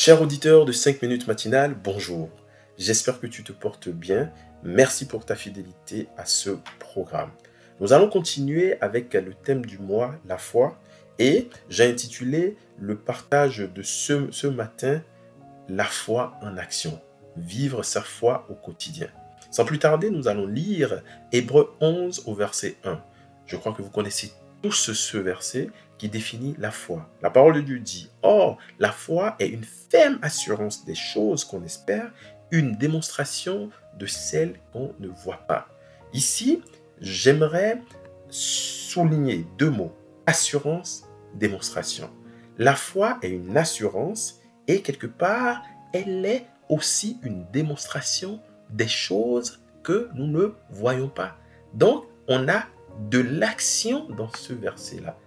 Cher auditeur de 5 minutes matinales, bonjour. J'espère que tu te portes bien. Merci pour ta fidélité à ce programme. Nous allons continuer avec le thème du mois, la foi, et j'ai intitulé le partage de ce, ce matin, la foi en action. Vivre sa foi au quotidien. Sans plus tarder, nous allons lire Hébreu 11 au verset 1. Je crois que vous connaissez tous ce verset qui définit la foi. La parole de Dieu dit, Or, la foi est une ferme assurance des choses qu'on espère, une démonstration de celles qu'on ne voit pas. Ici, j'aimerais souligner deux mots, assurance, démonstration. La foi est une assurance et quelque part, elle est aussi une démonstration des choses que nous ne voyons pas. Donc, on a de l'action dans ce verset-là.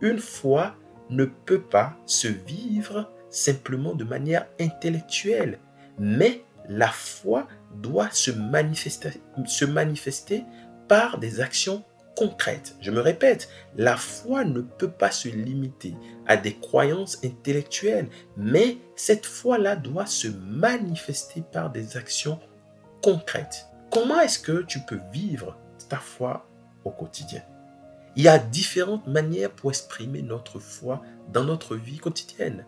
Une foi ne peut pas se vivre simplement de manière intellectuelle, mais la foi doit se manifester, se manifester par des actions concrètes. Je me répète, la foi ne peut pas se limiter à des croyances intellectuelles, mais cette foi-là doit se manifester par des actions concrètes. Comment est-ce que tu peux vivre ta foi au quotidien Il y a différentes manières pour exprimer notre foi dans notre vie quotidienne.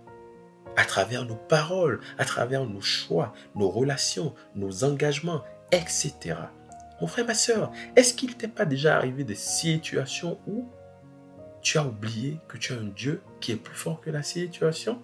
À travers nos paroles, à travers nos choix, nos relations, nos engagements, etc. Mon frère, ma soeur, est-ce qu'il t'est pas déjà arrivé des situations où tu as oublié que tu as un Dieu qui est plus fort que la situation?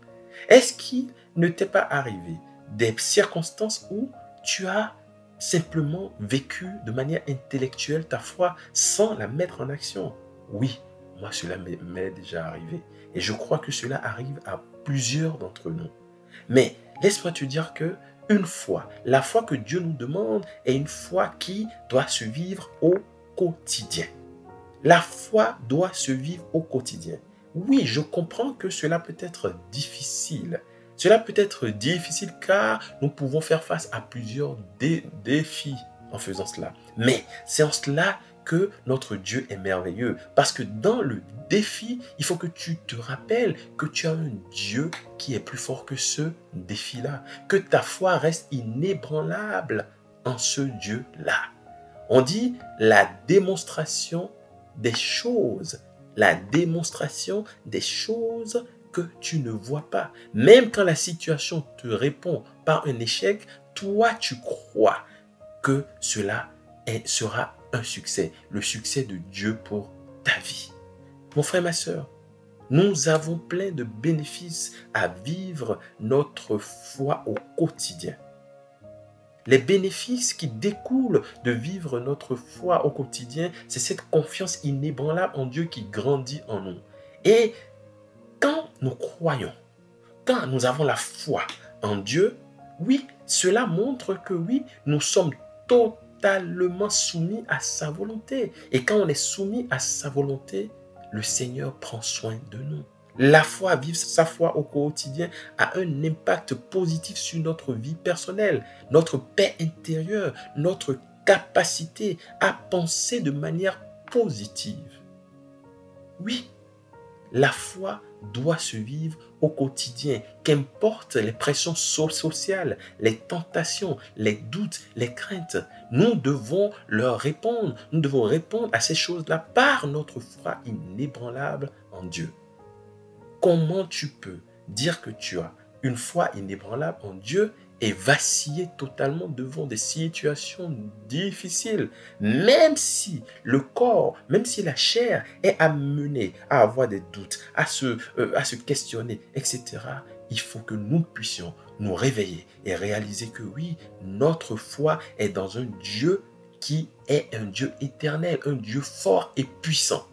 Est-ce qu'il ne t'est pas arrivé des circonstances où tu as simplement vécu de manière intellectuelle ta foi sans la mettre en action. Oui, moi cela m'est déjà arrivé. Et je crois que cela arrive à plusieurs d'entre nous. Mais laisse-moi te dire que une foi, la foi que Dieu nous demande est une foi qui doit se vivre au quotidien. La foi doit se vivre au quotidien. Oui, je comprends que cela peut être difficile. Cela peut être difficile car nous pouvons faire face à plusieurs défis en faisant cela. Mais c'est en cela que notre Dieu est merveilleux. Parce que dans le défi, il faut que tu te rappelles que tu as un Dieu qui est plus fort que ce défi-là. Que ta foi reste inébranlable en ce Dieu-là. On dit la démonstration des choses. La démonstration des choses tu ne vois pas. Même quand la situation te répond par un échec, toi tu crois que cela est, sera un succès, le succès de Dieu pour ta vie. Mon frère, ma soeur, nous avons plein de bénéfices à vivre notre foi au quotidien. Les bénéfices qui découlent de vivre notre foi au quotidien, c'est cette confiance inébranlable en Dieu qui grandit en nous. Et nous croyons, quand nous avons la foi en Dieu, oui, cela montre que oui, nous sommes totalement soumis à sa volonté. Et quand on est soumis à sa volonté, le Seigneur prend soin de nous. La foi, vivre sa foi au quotidien, a un impact positif sur notre vie personnelle, notre paix intérieure, notre capacité à penser de manière positive. Oui, la foi doit se vivre au quotidien, qu'importe les pressions sociales, les tentations, les doutes, les craintes. Nous devons leur répondre. Nous devons répondre à ces choses-là par notre foi inébranlable en Dieu. Comment tu peux dire que tu as une foi inébranlable en Dieu et vaciller totalement devant des situations difficiles, même si le corps, même si la chair est amenée à avoir des doutes, à se, euh, à se questionner, etc. Il faut que nous puissions nous réveiller et réaliser que oui, notre foi est dans un Dieu qui est un Dieu éternel, un Dieu fort et puissant.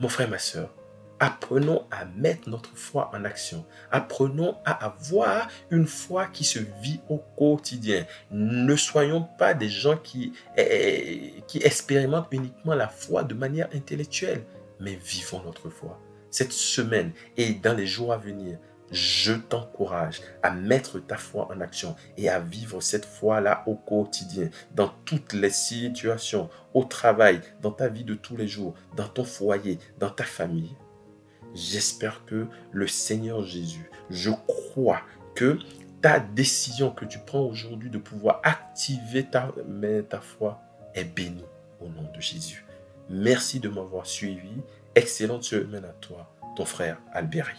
Mon frère, ma soeur, Apprenons à mettre notre foi en action. Apprenons à avoir une foi qui se vit au quotidien. Ne soyons pas des gens qui, eh, qui expérimentent uniquement la foi de manière intellectuelle, mais vivons notre foi. Cette semaine et dans les jours à venir, je t'encourage à mettre ta foi en action et à vivre cette foi-là au quotidien, dans toutes les situations, au travail, dans ta vie de tous les jours, dans ton foyer, dans ta famille. J'espère que le Seigneur Jésus, je crois que ta décision que tu prends aujourd'hui de pouvoir activer ta, ta foi est bénie au nom de Jésus. Merci de m'avoir suivi. Excellente semaine à toi, ton frère Albéric.